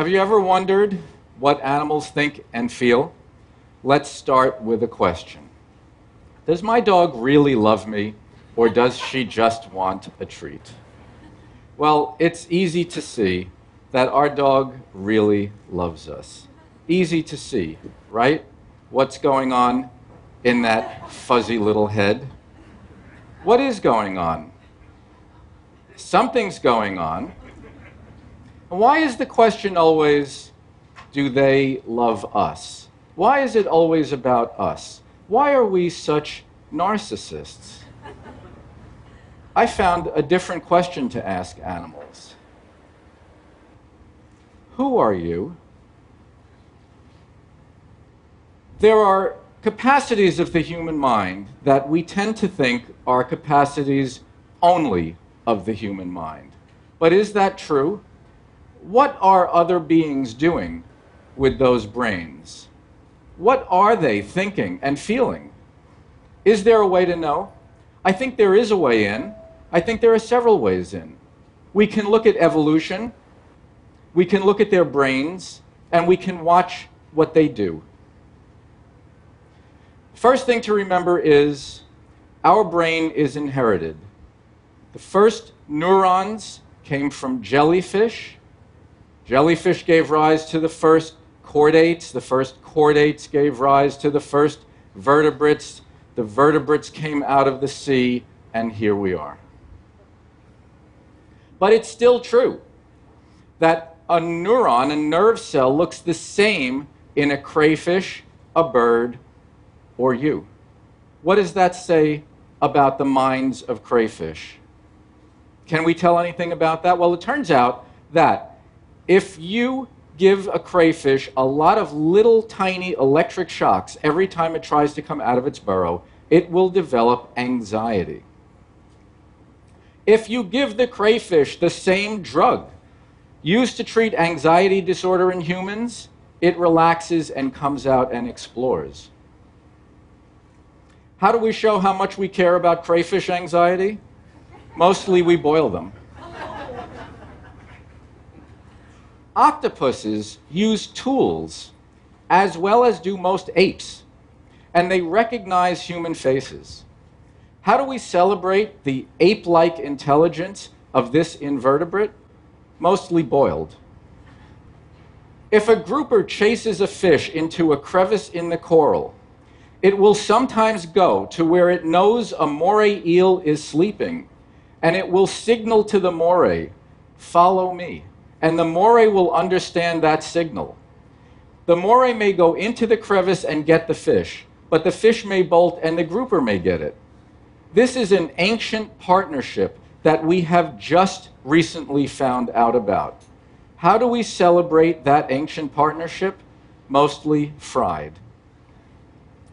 Have you ever wondered what animals think and feel? Let's start with a question Does my dog really love me, or does she just want a treat? Well, it's easy to see that our dog really loves us. Easy to see, right? What's going on in that fuzzy little head? What is going on? Something's going on. Why is the question always, do they love us? Why is it always about us? Why are we such narcissists? I found a different question to ask animals. Who are you? There are capacities of the human mind that we tend to think are capacities only of the human mind. But is that true? What are other beings doing with those brains? What are they thinking and feeling? Is there a way to know? I think there is a way in. I think there are several ways in. We can look at evolution, we can look at their brains, and we can watch what they do. First thing to remember is our brain is inherited. The first neurons came from jellyfish. Jellyfish gave rise to the first chordates. The first chordates gave rise to the first vertebrates. The vertebrates came out of the sea, and here we are. But it's still true that a neuron, a nerve cell, looks the same in a crayfish, a bird, or you. What does that say about the minds of crayfish? Can we tell anything about that? Well, it turns out that if you give a crayfish a lot of little tiny electric shocks every time it tries to come out of its burrow, it will develop anxiety. If you give the crayfish the same drug used to treat anxiety disorder in humans, it relaxes and comes out and explores. How do we show how much we care about crayfish anxiety? Mostly we boil them. Octopuses use tools as well as do most apes, and they recognize human faces. How do we celebrate the ape like intelligence of this invertebrate? Mostly boiled. If a grouper chases a fish into a crevice in the coral, it will sometimes go to where it knows a moray eel is sleeping and it will signal to the moray, follow me. And the moray will understand that signal. The moray may go into the crevice and get the fish, but the fish may bolt and the grouper may get it. This is an ancient partnership that we have just recently found out about. How do we celebrate that ancient partnership? Mostly fried.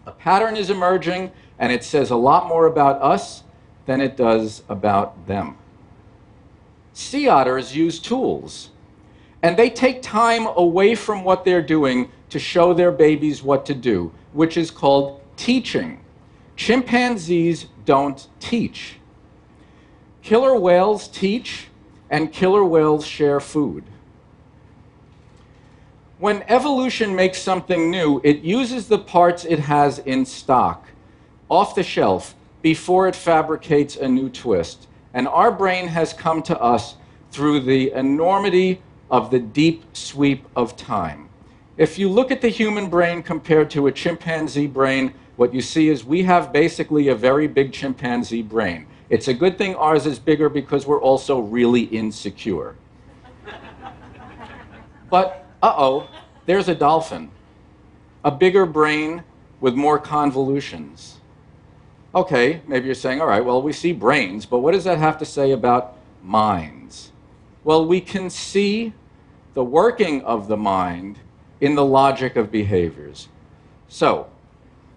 A pattern is emerging, and it says a lot more about us than it does about them. Sea otters use tools, and they take time away from what they're doing to show their babies what to do, which is called teaching. Chimpanzees don't teach. Killer whales teach, and killer whales share food. When evolution makes something new, it uses the parts it has in stock, off the shelf, before it fabricates a new twist. And our brain has come to us through the enormity of the deep sweep of time. If you look at the human brain compared to a chimpanzee brain, what you see is we have basically a very big chimpanzee brain. It's a good thing ours is bigger because we're also really insecure. but, uh oh, there's a dolphin. A bigger brain with more convolutions. Okay, maybe you're saying, all right, well, we see brains, but what does that have to say about minds? Well, we can see the working of the mind in the logic of behaviors. So,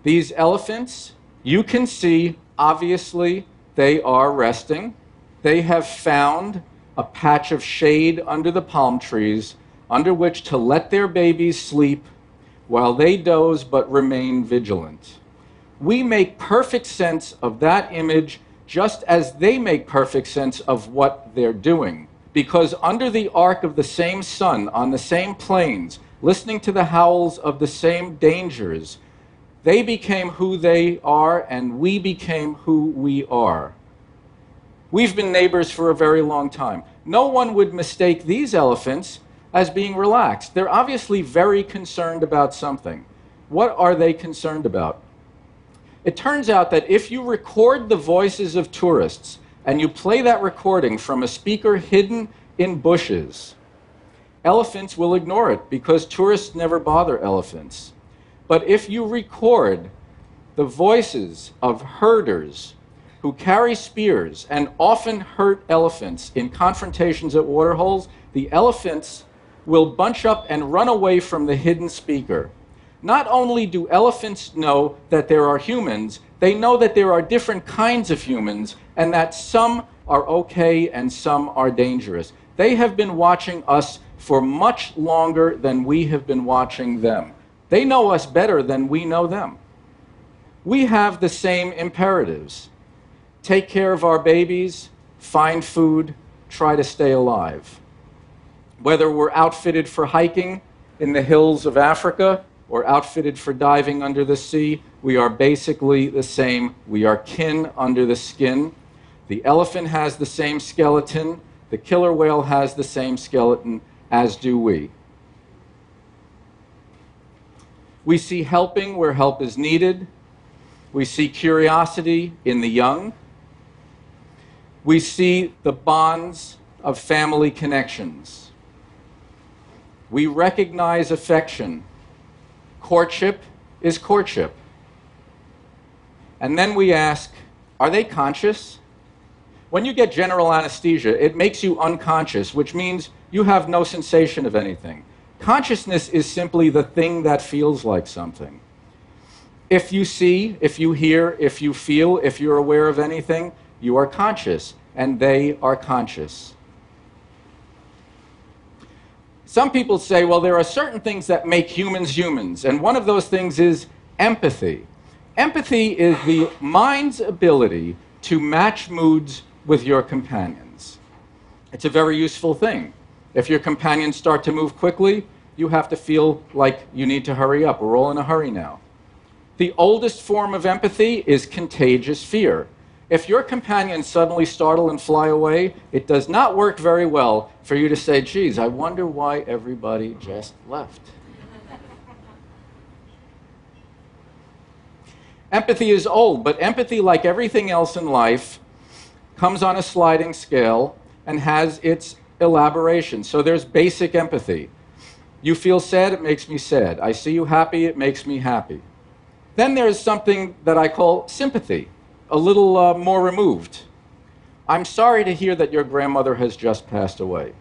these elephants, you can see, obviously, they are resting. They have found a patch of shade under the palm trees under which to let their babies sleep while they doze but remain vigilant we make perfect sense of that image just as they make perfect sense of what they're doing. Because under the arc of the same sun, on the same plains, listening to the howls of the same dangers, they became who they are, and we became who we are. We've been neighbors for a very long time. No one would mistake these elephants as being relaxed. They're obviously very concerned about something. What are they concerned about? It turns out that if you record the voices of tourists and you play that recording from a speaker hidden in bushes, elephants will ignore it because tourists never bother elephants. But if you record the voices of herders who carry spears and often hurt elephants in confrontations at waterholes, the elephants will bunch up and run away from the hidden speaker. Not only do elephants know that there are humans, they know that there are different kinds of humans and that some are okay and some are dangerous. They have been watching us for much longer than we have been watching them. They know us better than we know them. We have the same imperatives take care of our babies, find food, try to stay alive. Whether we're outfitted for hiking in the hills of Africa or outfitted for diving under the sea, we are basically the same. We are kin under the skin. The elephant has the same skeleton, the killer whale has the same skeleton, as do we. We see helping where help is needed. We see curiosity in the young. We see the bonds of family connections. We recognize affection. Courtship is courtship. And then we ask, are they conscious? When you get general anesthesia, it makes you unconscious, which means you have no sensation of anything. Consciousness is simply the thing that feels like something. If you see, if you hear, if you feel, if you're aware of anything, you are conscious, and they are conscious. Some people say, well, there are certain things that make humans humans, and one of those things is empathy. Empathy is the mind's ability to match moods with your companions. It's a very useful thing. If your companions start to move quickly, you have to feel like you need to hurry up. We're all in a hurry now. The oldest form of empathy is contagious fear. If your companions suddenly startle and fly away, it does not work very well for you to say, geez, I wonder why everybody just left. Empathy is old, but empathy, like everything else in life, comes on a sliding scale and has its elaboration. So there's basic empathy. You feel sad, it makes me sad. I see you happy, it makes me happy. Then there's something that I call sympathy, a little uh, more removed. I'm sorry to hear that your grandmother has just passed away.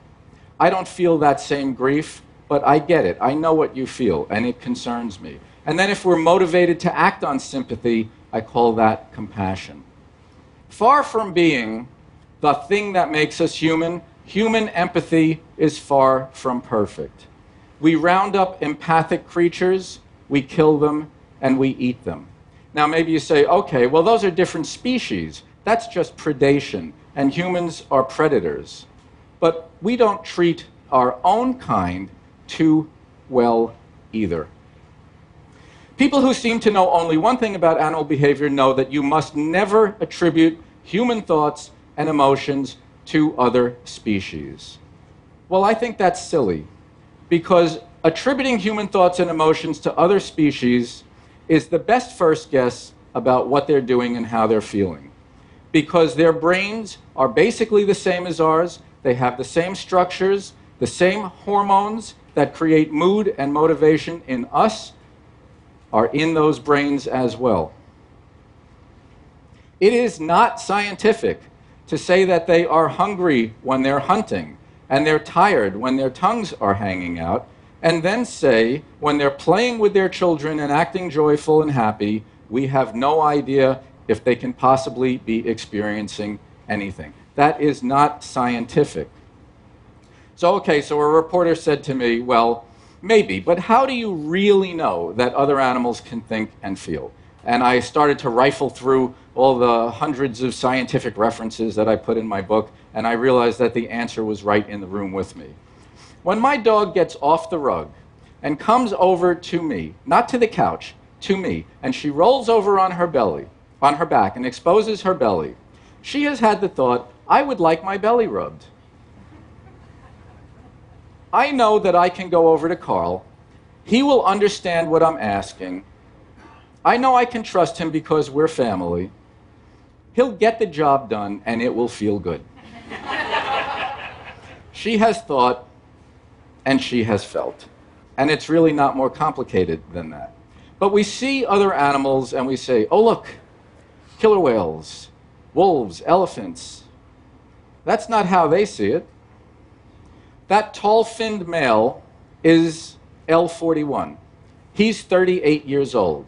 I don't feel that same grief, but I get it. I know what you feel, and it concerns me. And then if we're motivated to act on sympathy, I call that compassion. Far from being the thing that makes us human, human empathy is far from perfect. We round up empathic creatures, we kill them, and we eat them. Now, maybe you say, okay, well, those are different species. That's just predation, and humans are predators. But we don't treat our own kind too well either. People who seem to know only one thing about animal behavior know that you must never attribute human thoughts and emotions to other species. Well, I think that's silly because attributing human thoughts and emotions to other species is the best first guess about what they're doing and how they're feeling. Because their brains are basically the same as ours, they have the same structures, the same hormones that create mood and motivation in us are in those brains as well. It is not scientific to say that they are hungry when they're hunting and they're tired when their tongues are hanging out, and then say, when they're playing with their children and acting joyful and happy, we have no idea if they can possibly be experiencing anything. That is not scientific. So, okay, so a reporter said to me, well, Maybe, but how do you really know that other animals can think and feel? and I started to rifle through all the hundreds of scientific references that I put in my book, and I realized that the answer was right in the room with me. When my dog gets off the rug and comes over to me, not to the couch, to me, and she rolls over on her belly, on her back, and exposes her belly, she has had the thought, I would like my belly rubbed. I know that I can go over to Carl. He will understand what I'm asking. I know I can trust him because we're family. He'll get the job done and it will feel good. she has thought and she has felt. And it's really not more complicated than that. But we see other animals and we say, oh, look, killer whales, wolves, elephants. That's not how they see it. That tall finned male is L41. He's 38 years old.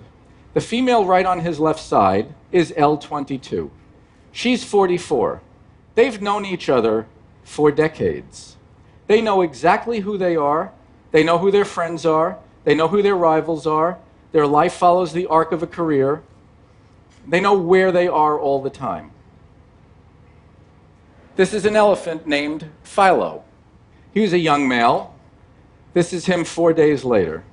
The female right on his left side is L22. She's 44. They've known each other for decades. They know exactly who they are, they know who their friends are, they know who their rivals are, their life follows the arc of a career, they know where they are all the time. This is an elephant named Philo. He was a young male. This is him four days later.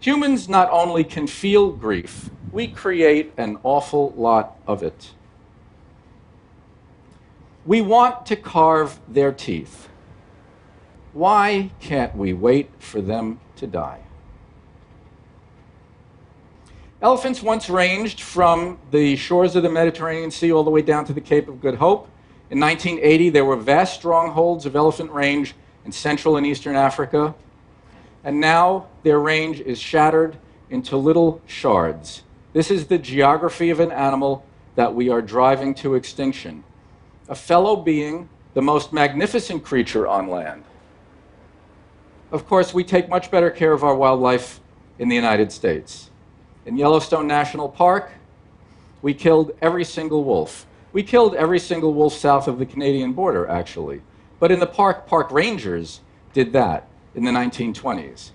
Humans not only can feel grief, we create an awful lot of it. We want to carve their teeth. Why can't we wait for them to die? Elephants once ranged from the shores of the Mediterranean Sea all the way down to the Cape of Good Hope. In 1980, there were vast strongholds of elephant range in Central and Eastern Africa and now their range is shattered into little shards. This is the geography of an animal that we are driving to extinction. A fellow being, the most magnificent creature on land. Of course, we take much better care of our wildlife in the United States. In Yellowstone National Park, we killed every single wolf. We killed every single wolf south of the Canadian border, actually. But in the park, park rangers did that in the 1920s.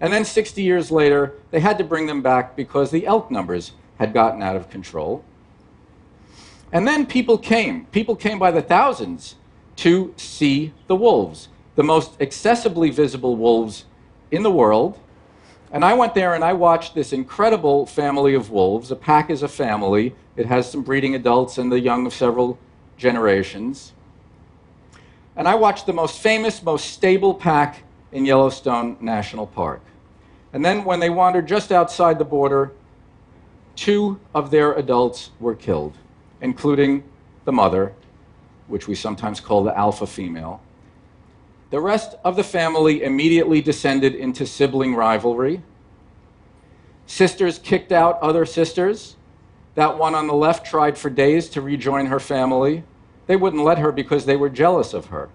And then 60 years later, they had to bring them back because the elk numbers had gotten out of control. And then people came. People came by the thousands to see the wolves, the most accessibly visible wolves in the world. And I went there and I watched this incredible family of wolves. A pack is a family, it has some breeding adults and the young of several generations. And I watched the most famous, most stable pack in Yellowstone National Park. And then, when they wandered just outside the border, two of their adults were killed, including the mother, which we sometimes call the alpha female. The rest of the family immediately descended into sibling rivalry. Sisters kicked out other sisters. That one on the left tried for days to rejoin her family. They wouldn't let her because they were jealous of her.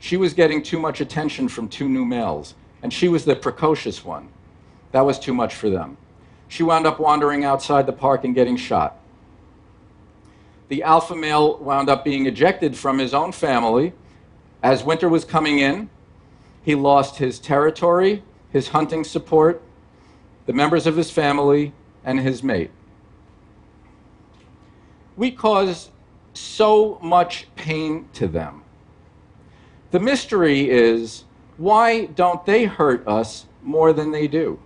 She was getting too much attention from two new males, and she was the precocious one. That was too much for them. She wound up wandering outside the park and getting shot. The alpha male wound up being ejected from his own family. As winter was coming in, he lost his territory, his hunting support, the members of his family, and his mate. We cause so much pain to them the mystery is why don't they hurt us more than they do?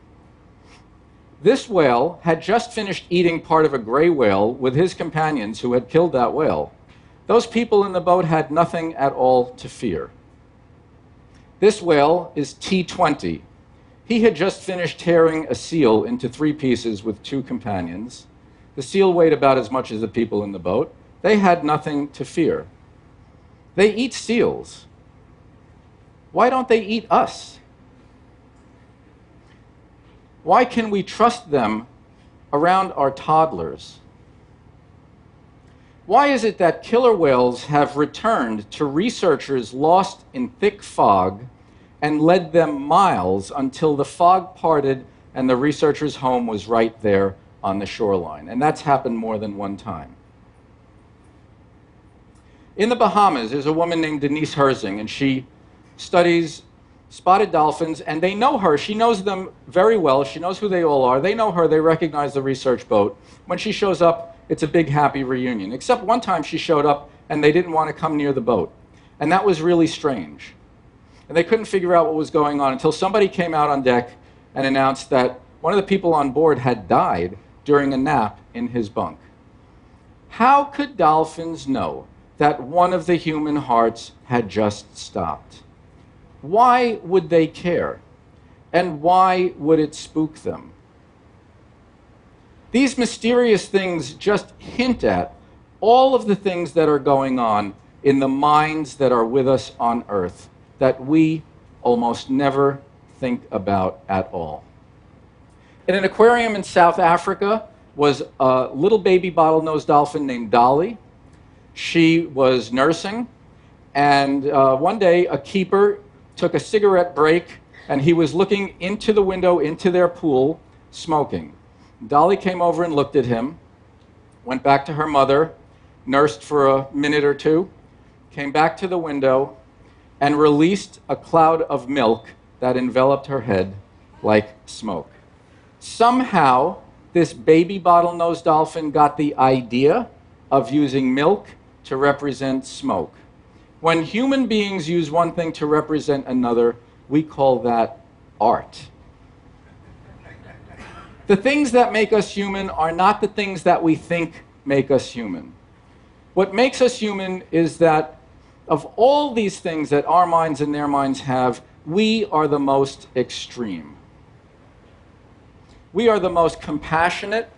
This whale had just finished eating part of a gray whale with his companions who had killed that whale. Those people in the boat had nothing at all to fear. This whale is T20. He had just finished tearing a seal into three pieces with two companions. The seal weighed about as much as the people in the boat. They had nothing to fear. They eat seals. Why don't they eat us? Why can we trust them around our toddlers? Why is it that killer whales have returned to researchers lost in thick fog and led them miles until the fog parted and the researcher's home was right there on the shoreline? And that's happened more than one time. In the Bahamas, there's a woman named Denise Herzing, and she studies spotted dolphins, and they know her. She knows them very well. She knows who they all are. They know her. They recognize the research boat. When she shows up, it's a big, happy reunion. Except one time she showed up, and they didn't want to come near the boat. And that was really strange. And they couldn't figure out what was going on until somebody came out on deck and announced that one of the people on board had died during a nap in his bunk. How could dolphins know that one of the human hearts had just stopped? Why would they care? And why would it spook them? These mysterious things just hint at all of the things that are going on in the minds that are with us on earth that we almost never think about at all. In an aquarium in South Africa was a little baby bottlenose dolphin named Dolly. She was nursing, and uh, one day a keeper took a cigarette break and he was looking into the window into their pool smoking. Dolly came over and looked at him, went back to her mother, nursed for a minute or two, came back to the window, and released a cloud of milk that enveloped her head like smoke. Somehow, this baby bottlenose dolphin got the idea of using milk to represent smoke. When human beings use one thing to represent another, we call that art. The things that make us human are not the things that we think make us human. What makes us human is that of all these things that our minds and their minds have, we are the most extreme. We are the most compassionate,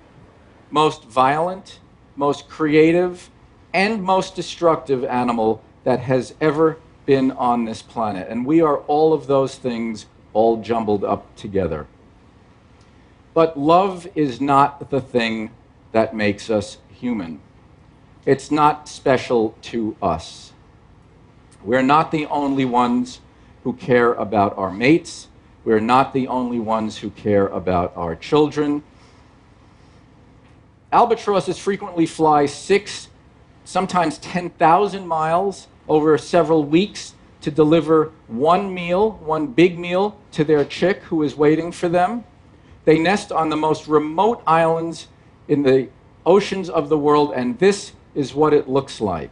most violent, most creative, and most destructive animal that has ever been on this planet. And we are all of those things all jumbled up together. But love is not the thing that makes us human. It's not special to us. We're not the only ones who care about our mates. We're not the only ones who care about our children. Albatrosses frequently fly six, sometimes 10,000 miles over several weeks to deliver one meal, one big meal, to their chick who is waiting for them. They nest on the most remote islands in the oceans of the world, and this is what it looks like.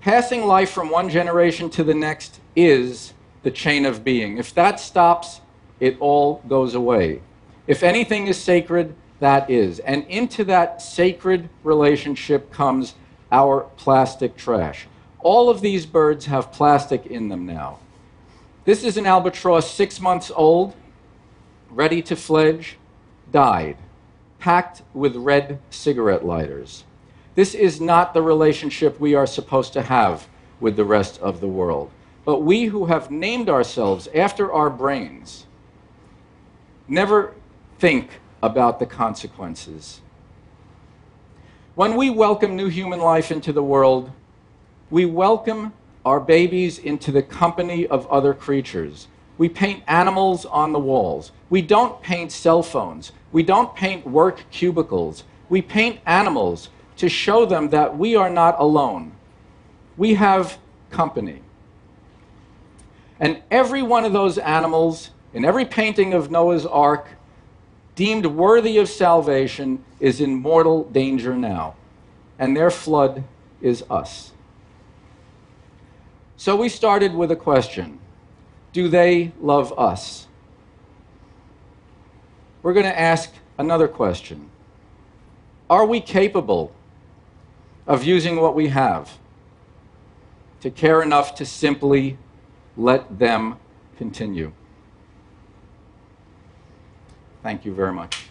Passing life from one generation to the next is the chain of being. If that stops, it all goes away. If anything is sacred, that is. And into that sacred relationship comes our plastic trash. All of these birds have plastic in them now. This is an albatross six months old, ready to fledge, died, packed with red cigarette lighters. This is not the relationship we are supposed to have with the rest of the world. But we who have named ourselves after our brains never think about the consequences. When we welcome new human life into the world, we welcome our babies into the company of other creatures. We paint animals on the walls. We don't paint cell phones. We don't paint work cubicles. We paint animals to show them that we are not alone. We have company. And every one of those animals, in every painting of Noah's Ark, deemed worthy of salvation is in mortal danger now, and their flood is us. So we started with a question Do they love us? We're going to ask another question Are we capable of using what we have to care enough to simply let them continue? Thank you very much.